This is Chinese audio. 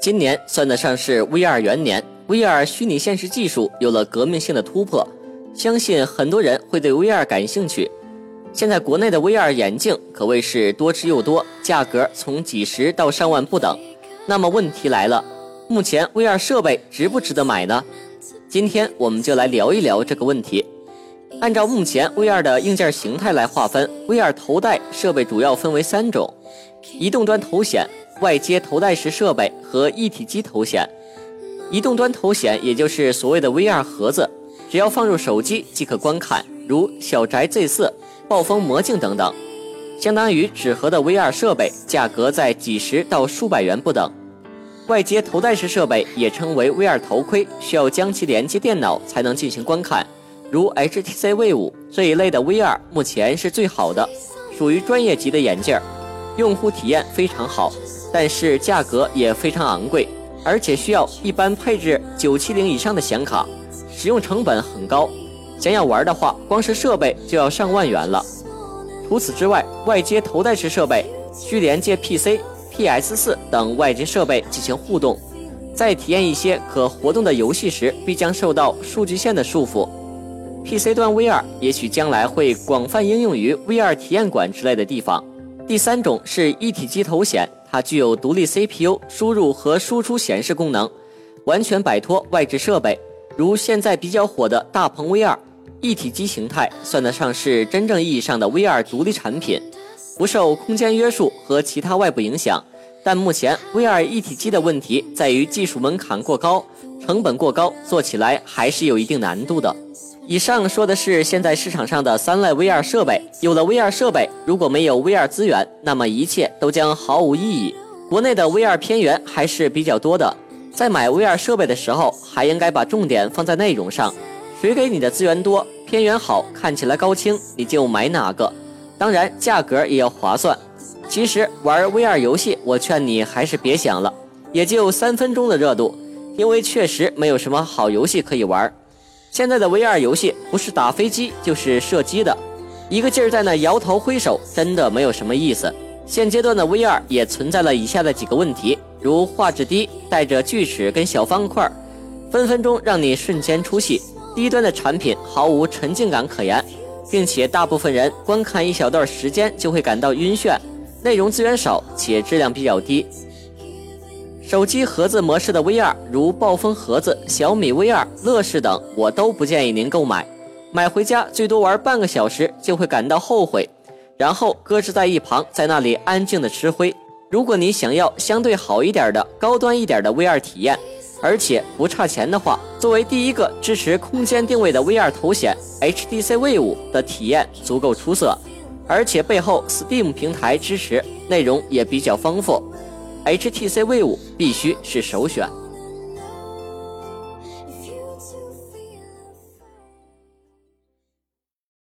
今年算得上是 VR 元年，VR 虚拟现实技术有了革命性的突破，相信很多人会对 VR 感兴趣。现在国内的 VR 眼镜可谓是多之又多，价格从几十到上万不等。那么问题来了，目前 VR 设备值不值得买呢？今天我们就来聊一聊这个问题。按照目前 VR 的硬件形态来划分，VR 头戴设备主要分为三种：移动端头显。外接头戴式设备和一体机头显，移动端头显也就是所谓的 VR 盒子，只要放入手机即可观看，如小宅 Z4、暴风魔镜等等，相当于纸盒的 VR 设备，价格在几十到数百元不等。外接头戴式设备也称为 VR 头盔，需要将其连接电脑才能进行观看，如 HTC V5 这一类的 VR 目前是最好的，属于专业级的眼镜，用户体验非常好。但是价格也非常昂贵，而且需要一般配置九七零以上的显卡，使用成本很高。想要玩的话，光是设备就要上万元了。除此之外，外接头戴式设备需连接 PC、PS4 等外接设备进行互动，在体验一些可活动的游戏时，必将受到数据线的束缚。PC 端 VR 也许将来会广泛应用于 VR 体验馆之类的地方。第三种是一体机头显。它具有独立 CPU 输入和输出显示功能，完全摆脱外置设备。如现在比较火的大鹏 VR 一体机形态，算得上是真正意义上的 VR 独立产品，不受空间约束和其他外部影响。但目前 VR 一体机的问题在于技术门槛过高，成本过高，做起来还是有一定难度的。以上说的是现在市场上的三类 VR 设备。有了 VR 设备，如果没有 VR 资源，那么一切都将毫无意义。国内的 VR 片源还是比较多的，在买 VR 设备的时候，还应该把重点放在内容上。谁给你的资源多，片源好，看起来高清，你就买哪个。当然，价格也要划算。其实玩 VR 游戏，我劝你还是别想了，也就三分钟的热度，因为确实没有什么好游戏可以玩。现在的 VR 游戏不是打飞机就是射击的，一个劲儿在那摇头挥手，真的没有什么意思。现阶段的 VR 也存在了以下的几个问题，如画质低、带着锯齿跟小方块，分分钟让你瞬间出戏。低端的产品毫无沉浸感可言，并且大部分人观看一小段时间就会感到晕眩。内容资源少且质量比较低。手机盒子模式的 VR，如暴风盒子、小米 VR、乐视等，我都不建议您购买。买回家最多玩半个小时就会感到后悔，然后搁置在一旁，在那里安静的吃灰。如果你想要相对好一点的、高端一点的 VR 体验，而且不差钱的话，作为第一个支持空间定位的 VR 头显，HTC V5 的体验足够出色，而且背后 Steam 平台支持，内容也比较丰富。H T C V 五必须是首选。